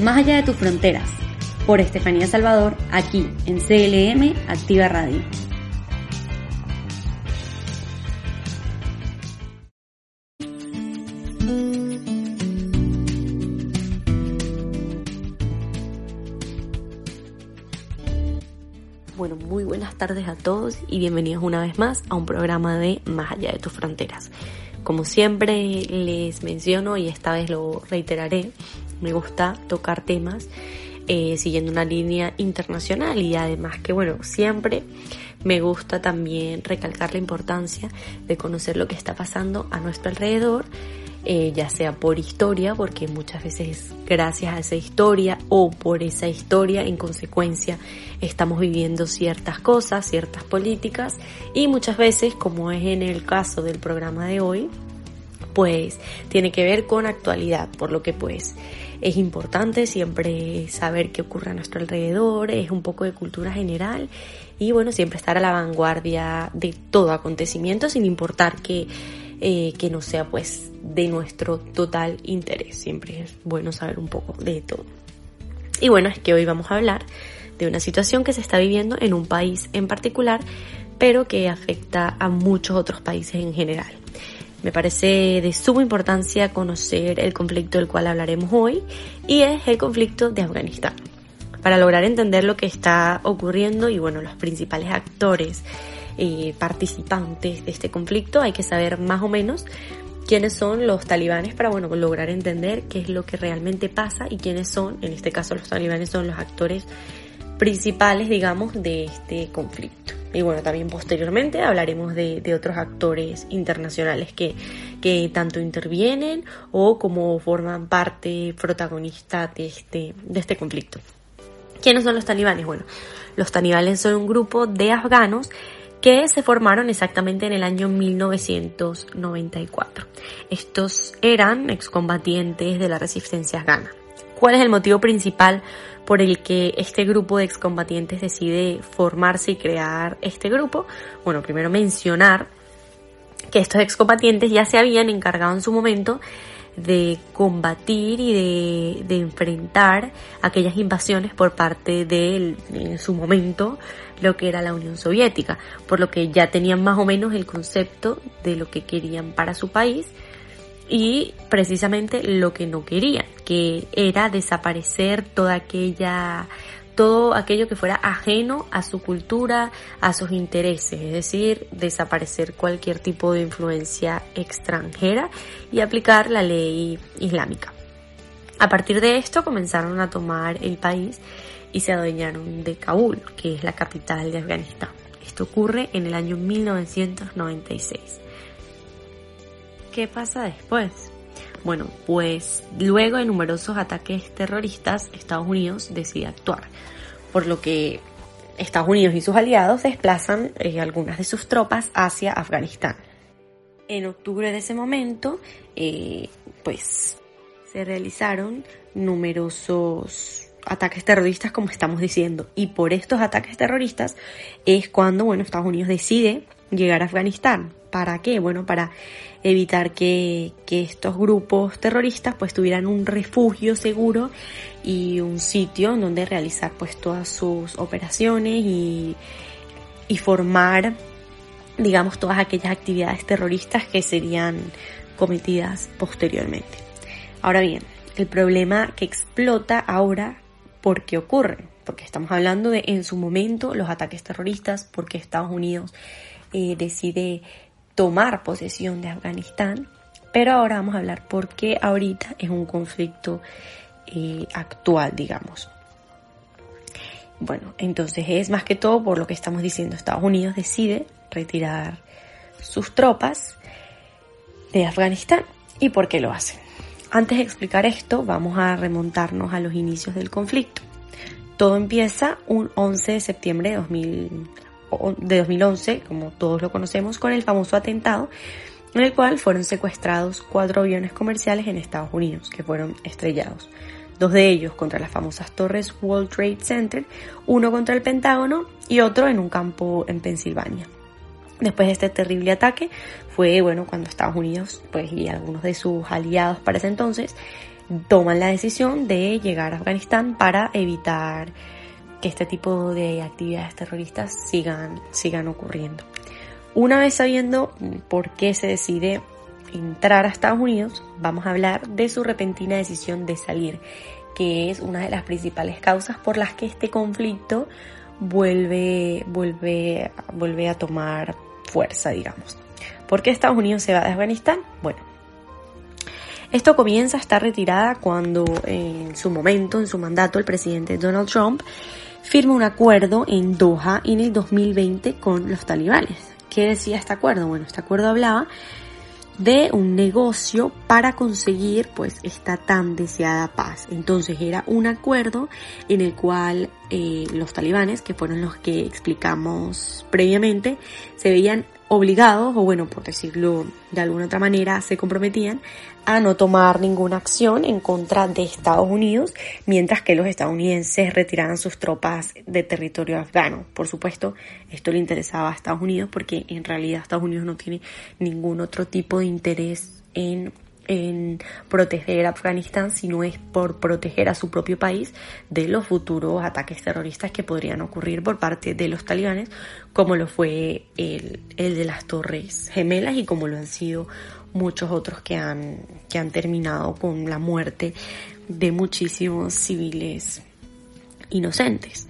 Más allá de tus fronteras, por Estefanía Salvador, aquí en CLM Activa Radio. Bueno, muy buenas tardes a todos y bienvenidos una vez más a un programa de Más allá de tus fronteras. Como siempre les menciono y esta vez lo reiteraré, me gusta tocar temas eh, siguiendo una línea internacional. Y además que bueno, siempre me gusta también recalcar la importancia de conocer lo que está pasando a nuestro alrededor, eh, ya sea por historia, porque muchas veces gracias a esa historia o por esa historia en consecuencia estamos viviendo ciertas cosas, ciertas políticas. Y muchas veces, como es en el caso del programa de hoy, pues tiene que ver con actualidad, por lo que pues es importante siempre saber qué ocurre a nuestro alrededor, es un poco de cultura general y bueno, siempre estar a la vanguardia de todo acontecimiento sin importar que, eh, que no sea pues de nuestro total interés. Siempre es bueno saber un poco de todo. Y bueno, es que hoy vamos a hablar de una situación que se está viviendo en un país en particular, pero que afecta a muchos otros países en general. Me parece de suma importancia conocer el conflicto del cual hablaremos hoy y es el conflicto de Afganistán. Para lograr entender lo que está ocurriendo y bueno, los principales actores y participantes de este conflicto hay que saber más o menos quiénes son los talibanes para bueno, lograr entender qué es lo que realmente pasa y quiénes son, en este caso los talibanes son los actores principales, digamos, de este conflicto. Y bueno, también posteriormente hablaremos de, otros actores internacionales que, que, tanto intervienen o como forman parte protagonista de este, de este conflicto. ¿Quiénes son los talibanes? Bueno, los talibanes son un grupo de afganos que se formaron exactamente en el año 1994. Estos eran excombatientes de la resistencia afgana. ¿Cuál es el motivo principal por el que este grupo de excombatientes decide formarse y crear este grupo. Bueno, primero mencionar que estos excombatientes ya se habían encargado en su momento de combatir y de, enfrentar aquellas invasiones por parte de, en su momento, lo que era la Unión Soviética, por lo que ya tenían más o menos el concepto de lo que querían para su país y precisamente lo que no querían, que era desaparecer toda aquella todo aquello que fuera ajeno a su cultura, a sus intereses, es decir, desaparecer cualquier tipo de influencia extranjera y aplicar la ley islámica. A partir de esto comenzaron a tomar el país y se adueñaron de Kabul, que es la capital de Afganistán. Esto ocurre en el año 1996. ¿Qué pasa después? Bueno, pues luego de numerosos ataques terroristas, Estados Unidos decide actuar, por lo que Estados Unidos y sus aliados desplazan eh, algunas de sus tropas hacia Afganistán. En octubre de ese momento, eh, pues se realizaron numerosos ataques terroristas, como estamos diciendo, y por estos ataques terroristas es cuando, bueno, Estados Unidos decide llegar a Afganistán. ¿Para qué? Bueno, para evitar que, estos grupos terroristas pues tuvieran un refugio seguro y un sitio en donde realizar pues todas sus operaciones y, y formar digamos todas aquellas actividades terroristas que serían cometidas posteriormente. Ahora bien, el problema que explota ahora, ¿por qué ocurre? Porque estamos hablando de en su momento los ataques terroristas, porque Estados Unidos eh, decide tomar posesión de Afganistán, pero ahora vamos a hablar por qué ahorita es un conflicto eh, actual, digamos. Bueno, entonces es más que todo por lo que estamos diciendo, Estados Unidos decide retirar sus tropas de Afganistán y por qué lo hacen. Antes de explicar esto, vamos a remontarnos a los inicios del conflicto. Todo empieza un 11 de septiembre de, 2011, como todos lo conocemos, con el famoso atentado en el cual fueron secuestrados cuatro aviones comerciales en Estados Unidos que fueron estrellados. Dos de ellos contra las famosas torres World Trade Center, uno contra el Pentágono y otro en un campo en Pensilvania. Después de este terrible ataque fue, bueno, cuando Estados Unidos, pues, y algunos de sus aliados para ese entonces, toman la decisión de llegar a Afganistán para evitar que este tipo de actividades terroristas sigan, sigan ocurriendo. Una vez sabiendo por qué se decide entrar a Estados Unidos, vamos a hablar de su repentina decisión de salir, que es una de las principales causas por las que este conflicto vuelve, vuelve, vuelve a tomar fuerza, digamos. ¿Por qué Estados Unidos se va de Afganistán? Bueno, esto comienza a estar retirada cuando en su momento, en su mandato, el presidente Donald Trump firma un acuerdo en Doha en el 2020 con los talibanes. ¿Qué decía este acuerdo? Bueno, este acuerdo hablaba de un negocio para conseguir pues esta tan deseada paz. Entonces era un acuerdo en el cual eh, los talibanes, que fueron los que explicamos previamente, se veían obligados, o bueno, por decirlo de alguna otra manera, se comprometían a no tomar ninguna acción en contra de Estados Unidos, mientras que los estadounidenses retiraran sus tropas de territorio afgano. Por supuesto, esto le interesaba a Estados Unidos porque en realidad Estados Unidos no tiene ningún otro tipo de interés en en proteger a Afganistán, sino es por proteger a su propio país de los futuros ataques terroristas que podrían ocurrir por parte de los talibanes, como lo fue el, el de las Torres Gemelas y como lo han sido muchos otros que han, que han terminado con la muerte de muchísimos civiles inocentes.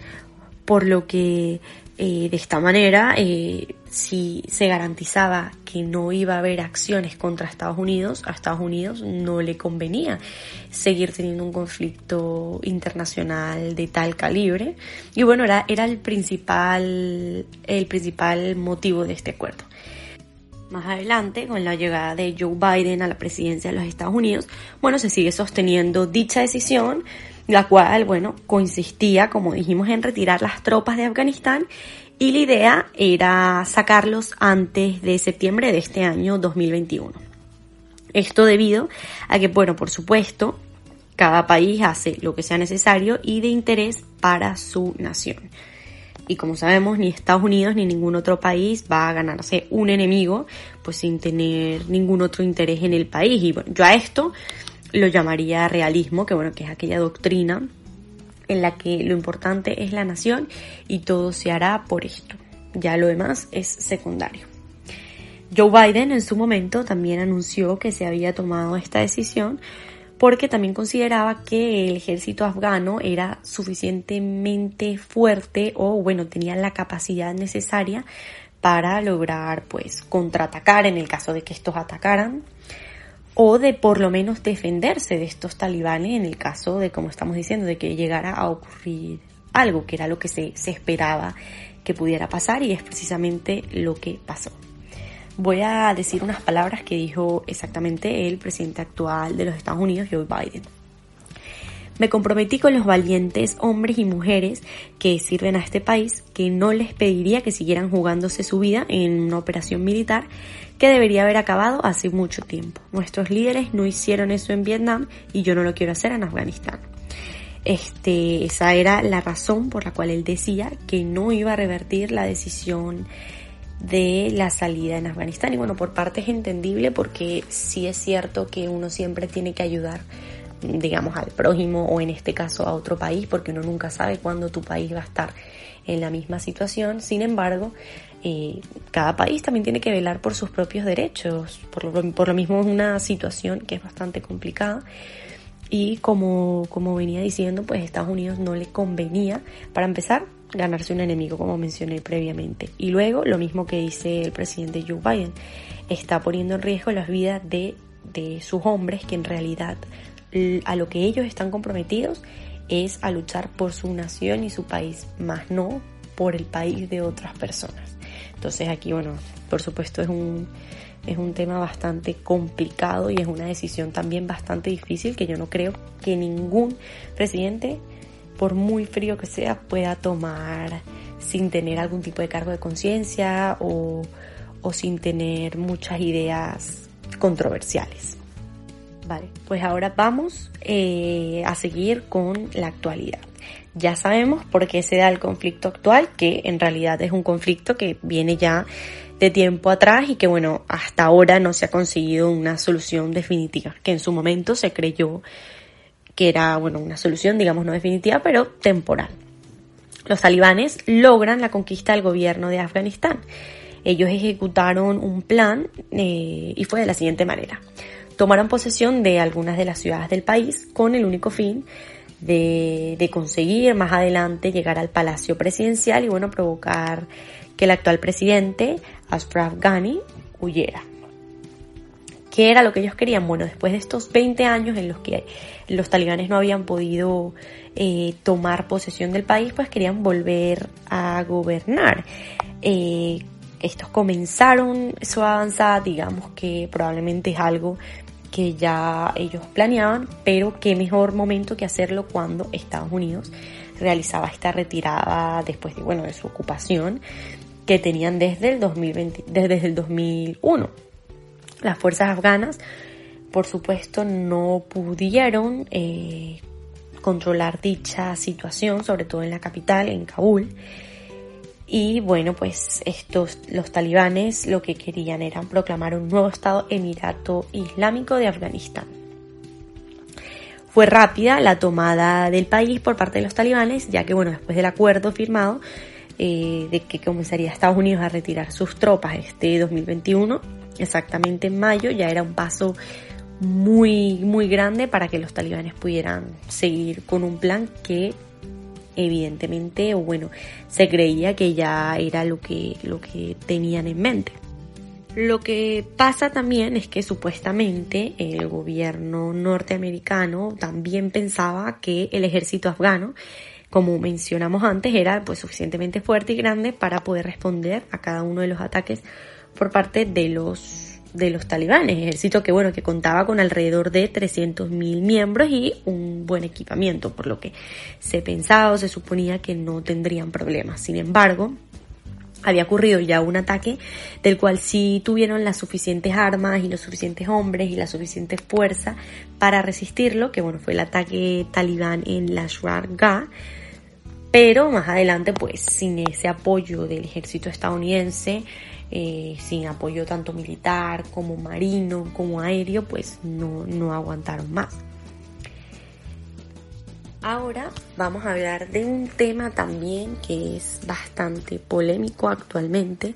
Por lo que eh, de esta manera, eh, si se garantizaba que no iba a haber acciones contra Estados Unidos, a Estados Unidos no le convenía seguir teniendo un conflicto internacional de tal calibre. Y bueno, era, era el principal, el principal motivo de este acuerdo. Más adelante, con la llegada de Joe Biden a la presidencia de los Estados Unidos, bueno, se sigue sosteniendo dicha decisión la cual, bueno, consistía, como dijimos, en retirar las tropas de Afganistán y la idea era sacarlos antes de septiembre de este año 2021. Esto debido a que, bueno, por supuesto, cada país hace lo que sea necesario y de interés para su nación. Y como sabemos, ni Estados Unidos ni ningún otro país va a ganarse un enemigo, pues sin tener ningún otro interés en el país. Y bueno, yo a esto lo llamaría realismo, que bueno, que es aquella doctrina en la que lo importante es la nación y todo se hará por esto. Ya lo demás es secundario. Joe Biden en su momento también anunció que se había tomado esta decisión porque también consideraba que el ejército afgano era suficientemente fuerte o bueno, tenía la capacidad necesaria para lograr pues contraatacar en el caso de que estos atacaran o de por lo menos defenderse de estos talibanes en el caso de, como estamos diciendo, de que llegara a ocurrir algo, que era lo que se, se esperaba que pudiera pasar y es precisamente lo que pasó. Voy a decir unas palabras que dijo exactamente el presidente actual de los Estados Unidos, Joe Biden. Me comprometí con los valientes hombres y mujeres que sirven a este país que no les pediría que siguieran jugándose su vida en una operación militar que debería haber acabado hace mucho tiempo. Nuestros líderes no hicieron eso en Vietnam y yo no lo quiero hacer en Afganistán. Este, esa era la razón por la cual él decía que no iba a revertir la decisión de la salida en Afganistán. Y bueno, por parte es entendible porque sí es cierto que uno siempre tiene que ayudar digamos, al prójimo o en este caso a otro país, porque uno nunca sabe cuándo tu país va a estar en la misma situación. Sin embargo, eh, cada país también tiene que velar por sus propios derechos. Por lo, por lo mismo es una situación que es bastante complicada. Y como, como venía diciendo, pues Estados Unidos no le convenía, para empezar, ganarse un enemigo, como mencioné previamente. Y luego, lo mismo que dice el presidente Joe Biden, está poniendo en riesgo las vidas de, de sus hombres que en realidad a lo que ellos están comprometidos es a luchar por su nación y su país, más no por el país de otras personas. Entonces aquí, bueno, por supuesto es un, Es un tema bastante complicado y es una decisión también bastante difícil que yo no creo que ningún presidente, por muy frío que sea, pueda tomar sin tener algún tipo de cargo de conciencia o, sin tener muchas ideas controversiales. Vale, pues ahora vamos eh, a seguir con la actualidad. Ya sabemos por qué se da el conflicto actual, que en realidad es un conflicto que viene ya de tiempo atrás y que bueno, hasta ahora no se ha conseguido una solución definitiva, que en su momento se creyó que era bueno, una solución digamos no definitiva, pero temporal. Los talibanes logran la conquista del gobierno de Afganistán. Ellos ejecutaron un plan eh, y fue de la siguiente manera. Tomaron posesión de algunas de las ciudades del país con el único fin de, conseguir más adelante llegar al palacio presidencial y bueno, provocar que el actual presidente, Ashraf Ghani, huyera. ¿Qué era lo que ellos querían? Bueno, después de estos 20 años en los que los talibanes no habían podido eh, tomar posesión del país, pues querían volver a gobernar. Eh, estos comenzaron su avanzada, digamos que probablemente es algo que ya ellos planeaban, pero qué mejor momento que hacerlo cuando Estados Unidos realizaba esta retirada después de, bueno, de su ocupación que tenían desde el 2020, desde el 2001. Las fuerzas afganas, por supuesto, no pudieron eh, controlar dicha situación, sobre todo en la capital, en Kabul. Y bueno, pues estos, los talibanes lo que querían era proclamar un nuevo Estado Emirato Islámico de Afganistán. Fue rápida la tomada del país por parte de los talibanes, ya que bueno, después del acuerdo firmado eh, de que comenzaría Estados Unidos a retirar sus tropas este 2021, exactamente en mayo, ya era un paso muy, muy grande para que los talibanes pudieran seguir con un plan que evidentemente, o bueno, se creía que ya era lo que, lo que tenían en mente. Lo que pasa también es que supuestamente el gobierno norteamericano también pensaba que el ejército afgano, como mencionamos antes, era pues suficientemente fuerte y grande para poder responder a cada uno de los ataques por parte de los de los talibanes, ejército que bueno, que contaba con alrededor de 300.000 miembros y un buen equipamiento, por lo que se pensaba o se suponía que no tendrían problemas. Sin embargo, había ocurrido ya un ataque del cual sí tuvieron las suficientes armas y los suficientes hombres y la suficiente fuerza para resistirlo, que bueno, fue el ataque talibán en Lashkar Gah, pero más adelante pues sin ese apoyo del ejército estadounidense eh, sin apoyo tanto militar como marino como aéreo, pues no, no aguantaron más. Ahora vamos a hablar de un tema también que es bastante polémico actualmente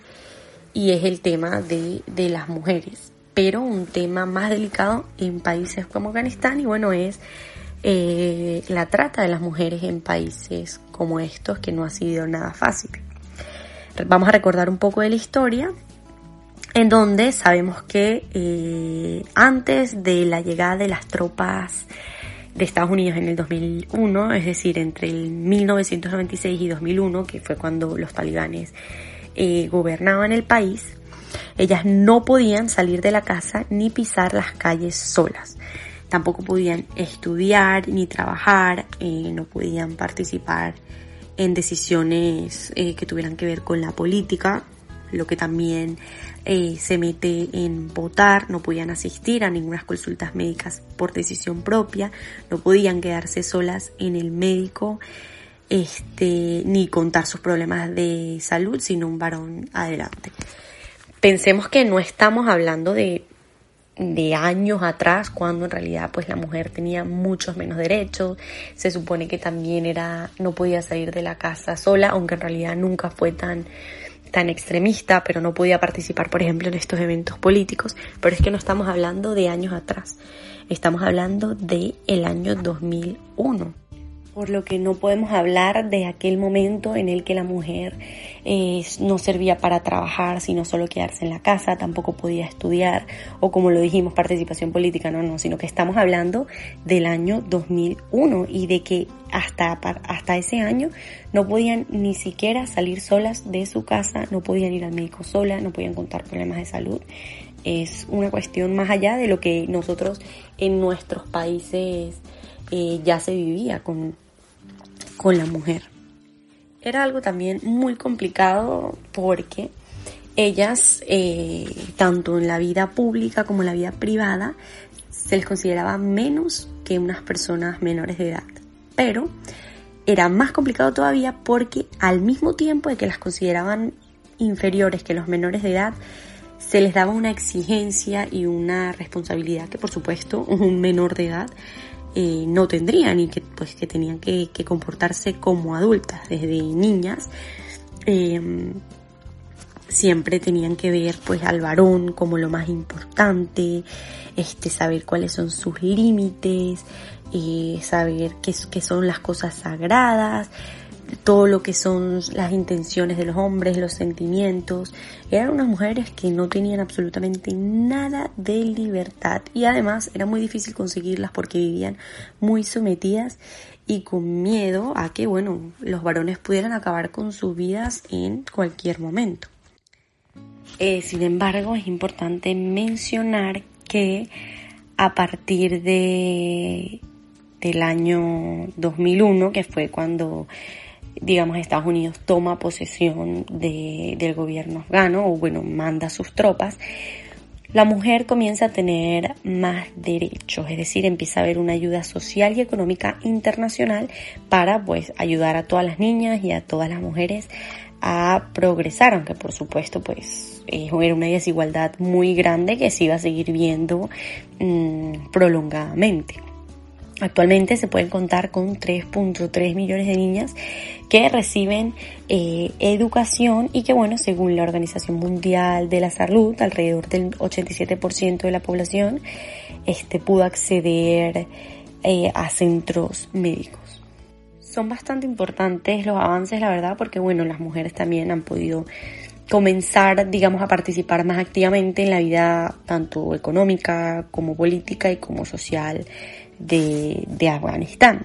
y es el tema de, de las mujeres, pero un tema más delicado en países como Afganistán y bueno es eh, la trata de las mujeres en países como estos que no ha sido nada fácil. Vamos a recordar un poco de la historia, en donde sabemos que eh, antes de la llegada de las tropas de Estados Unidos en el 2001, es decir, entre el 1996 y 2001, que fue cuando los talibanes eh, gobernaban el país, ellas no podían salir de la casa ni pisar las calles solas. Tampoco podían estudiar ni trabajar, eh, no podían participar en decisiones eh, que tuvieran que ver con la política, lo que también eh, se mete en votar, no podían asistir a ninguna consultas médicas por decisión propia, no podían quedarse solas en el médico, este, ni contar sus problemas de salud, sino un varón adelante. Pensemos que no estamos hablando de de años atrás cuando en realidad pues la mujer tenía muchos menos derechos. Se supone que también era no podía salir de la casa sola aunque en realidad nunca fue tan tan extremista pero no podía participar por ejemplo en estos eventos políticos. Pero es que no estamos hablando de años atrás. Estamos hablando de el año 2001 por lo que no podemos hablar de aquel momento en el que la mujer eh, no servía para trabajar, sino solo quedarse en la casa, tampoco podía estudiar, o como lo dijimos, participación política, no, no, sino que estamos hablando del año 2001 y de que hasta, hasta ese año no podían ni siquiera salir solas de su casa, no podían ir al médico sola, no podían contar problemas de salud. Es una cuestión más allá de lo que nosotros en nuestros países eh, ya se vivía con, con la mujer. Era algo también muy complicado porque ellas, eh, tanto en la vida pública como en la vida privada, se les consideraba menos que unas personas menores de edad. Pero era más complicado todavía porque al mismo tiempo de que las consideraban inferiores que los menores de edad, se les daba una exigencia y una responsabilidad que por supuesto un menor de edad eh, no tendrían y que pues que tenían que, comportarse como adultas desde niñas em, siempre tenían que ver pues al varón como lo más importante este saber cuáles son sus límites eh, saber qué, qué son las cosas sagradas todo lo que son las intenciones de los hombres, los sentimientos. Eran unas mujeres que no tenían absolutamente nada de libertad y además era muy difícil conseguirlas porque vivían muy sometidas y con miedo a que, bueno, los varones pudieran acabar con sus vidas en cualquier momento. Eh, sin embargo, es importante mencionar que a partir de del año 2001, que fue cuando digamos, Estados Unidos toma posesión de, del gobierno afgano o bueno, manda sus tropas, la mujer comienza a tener más derechos, es decir, empieza a haber una ayuda social y económica internacional para pues ayudar a todas las niñas y a todas las mujeres a progresar, aunque por supuesto pues era una desigualdad muy grande que se iba a seguir viendo mm, prolongadamente. Actualmente se pueden contar con 3.3 millones de niñas que reciben eh, educación y que, bueno, según la Organización Mundial de la Salud, alrededor del 87% de la población este, pudo acceder eh, a centros médicos. Son bastante importantes los avances, la verdad, porque, bueno, las mujeres también han podido comenzar, digamos, a participar más activamente en la vida tanto económica como política y como social de, Afganistán.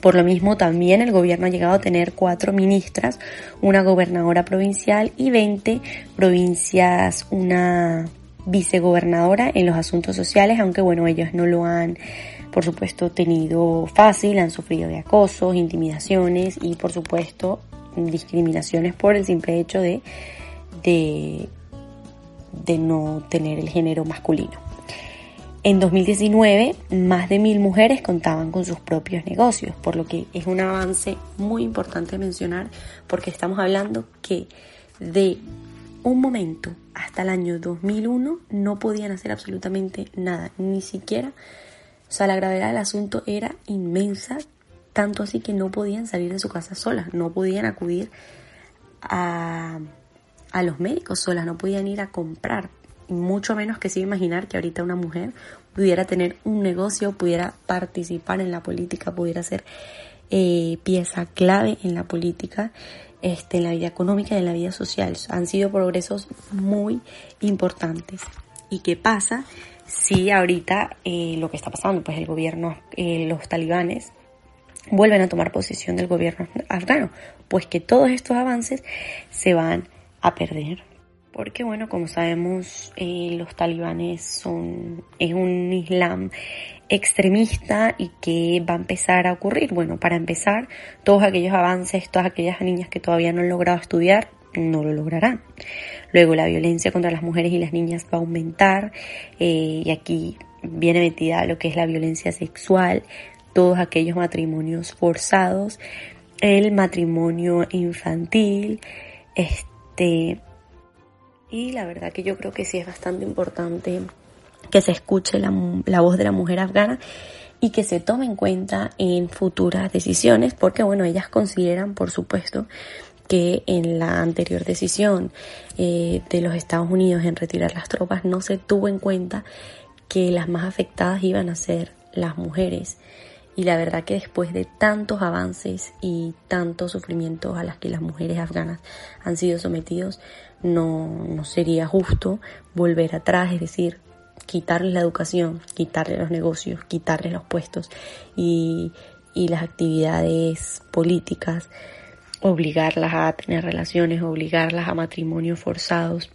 Por lo mismo, también el gobierno ha llegado a tener cuatro ministras, una gobernadora provincial y 20 provincias, una vicegobernadora en los asuntos sociales, aunque bueno, ellos no lo han, por supuesto, tenido fácil, han sufrido de acosos, intimidaciones y, por supuesto, discriminaciones por el simple hecho de, de, de no tener el género masculino. En 2019, más de mil mujeres contaban con sus propios negocios, por lo que es un avance muy importante mencionar porque estamos hablando que de un momento hasta el año 2001 no podían hacer absolutamente nada, ni siquiera, o sea, la gravedad del asunto era inmensa, tanto así que no podían salir de su casa solas, no podían acudir a, a los médicos solas, no podían ir a comprar mucho menos que se imaginar que ahorita una mujer pudiera tener un negocio, pudiera participar en la política, pudiera ser eh, pieza clave en la política, este, en la vida económica y en la vida social. Han sido progresos muy importantes. ¿Y qué pasa si ahorita eh, lo que está pasando, pues el gobierno, eh, los talibanes vuelven a tomar posesión del gobierno afgano? Pues que todos estos avances se van a perder porque bueno, como sabemos, eh, los talibanes son, es un islam extremista y que va a empezar a ocurrir. Bueno, para empezar, todos aquellos avances, todas aquellas niñas que todavía no han logrado estudiar, no lo lograrán. Luego la violencia contra las mujeres y las niñas va a aumentar eh, y aquí viene metida lo que es la violencia sexual, todos aquellos matrimonios forzados, el matrimonio infantil, este y la verdad que yo creo que sí es bastante importante que se escuche la, voz de la mujer afgana y que se tome en cuenta en futuras decisiones, porque bueno, ellas consideran, por supuesto, que en la anterior decisión eh, de los Estados Unidos en retirar las tropas no se tuvo en cuenta que las más afectadas iban a ser las mujeres. Y la verdad que después de tantos avances y tantos sufrimientos a las que las mujeres afganas han sido sometidos, no, no sería justo volver atrás, es decir, quitarles la educación, quitarles los negocios, quitarles los puestos y, y las actividades políticas, obligarlas a tener relaciones, obligarlas a matrimonios forzados.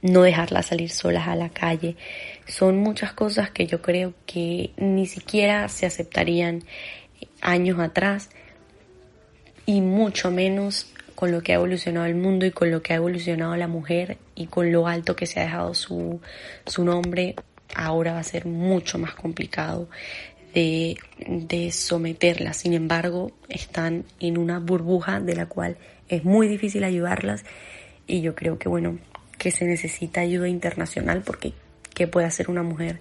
no dejarlas salir solas a la calle. Son muchas cosas que yo creo que ni siquiera se aceptarían años atrás y mucho menos con lo que ha evolucionado el mundo y con lo que ha evolucionado la mujer y con lo alto que se ha dejado su, su nombre, ahora va a ser mucho más complicado de, de someterlas. Sin embargo, están en una burbuja de la cual es muy difícil ayudarlas y yo creo que bueno, que se necesita ayuda internacional porque ¿qué puede hacer una mujer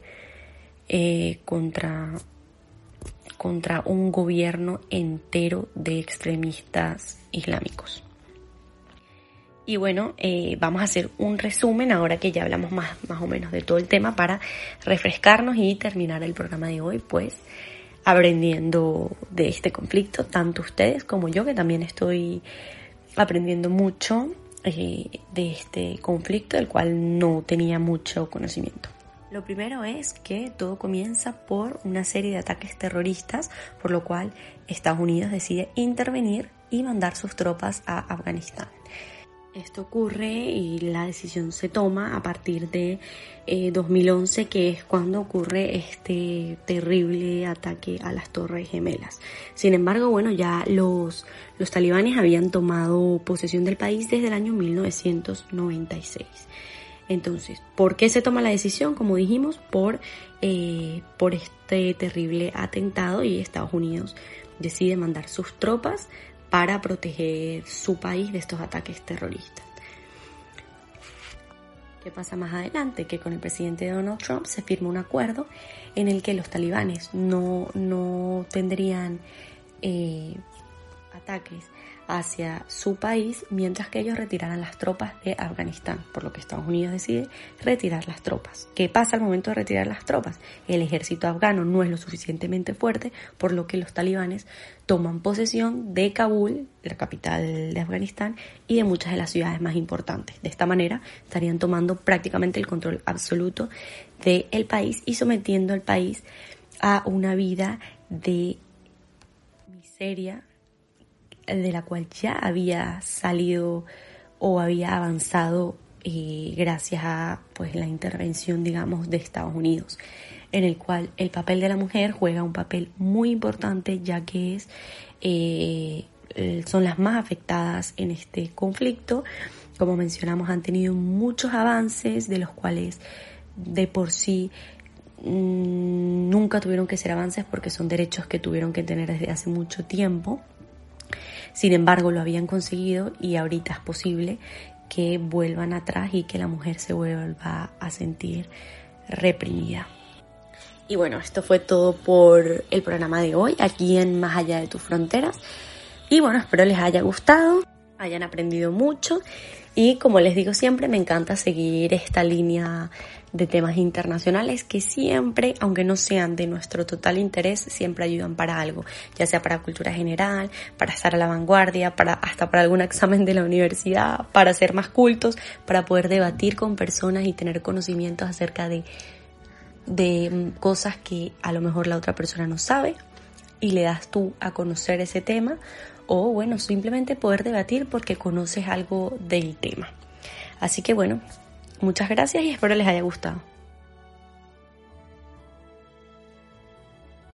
eh, contra, contra un gobierno entero de extremistas islámicos? Y bueno, eh, vamos a hacer un resumen ahora que ya hablamos más, más o menos de todo el tema para refrescarnos y terminar el programa de hoy, pues aprendiendo de este conflicto, tanto ustedes como yo, que también estoy aprendiendo mucho eh, de este conflicto, del cual no tenía mucho conocimiento. Lo primero es que todo comienza por una serie de ataques terroristas, por lo cual Estados Unidos decide intervenir y mandar sus tropas a Afganistán. Esto ocurre y la decisión se toma a partir de 2011, eh, que es cuando ocurre este terrible ataque a las Torres Gemelas. Sin embargo, bueno, ya los, los talibanes habían tomado posesión del país desde el año 1996. Entonces, ¿por qué se toma la decisión? Como dijimos, por, eh, por este terrible atentado y Estados Unidos decide mandar sus tropas para proteger su país de estos ataques terroristas. ¿Qué pasa más adelante? Que con el presidente Donald Trump se firma un acuerdo en el que los talibanes no, no tendrían eh, ataques hacia su país mientras que ellos retiraran las tropas de Afganistán, por lo que Estados Unidos decide retirar las tropas. ¿Qué pasa al momento de retirar las tropas? El ejército afgano no es lo suficientemente fuerte, por lo que los talibanes toman posesión de Kabul, la capital de Afganistán, y de muchas de las ciudades más importantes. De esta manera estarían tomando prácticamente el control absoluto del país y sometiendo al país a una vida de miseria de la cual ya había salido o había avanzado eh, gracias a pues la intervención digamos de Estados Unidos en el cual el papel de la mujer juega un papel muy importante ya que es eh, son las más afectadas en este conflicto. Como mencionamos han tenido muchos avances de los cuales de por sí mm, nunca tuvieron que ser avances porque son derechos que tuvieron que tener desde hace mucho tiempo sin embargo, lo habían conseguido y ahorita es posible que vuelvan atrás y que la mujer se vuelva a sentir reprimida. Y bueno, esto fue todo por el programa de hoy, aquí en Más allá de tus fronteras. Y bueno, espero les haya gustado, hayan aprendido mucho y como les digo siempre, me encanta seguir esta línea de temas internacionales que siempre, aunque no sean de nuestro total interés, siempre ayudan para algo, ya sea para cultura general, para estar a la vanguardia, para hasta para algún examen de la universidad, para ser más cultos, para poder debatir con personas y tener conocimientos acerca de de mm, cosas que a lo mejor la otra persona no sabe y le das tú a conocer ese tema o bueno, simplemente poder debatir porque conoces algo del tema. Así que bueno, muchas gracias y espero les haya gustado.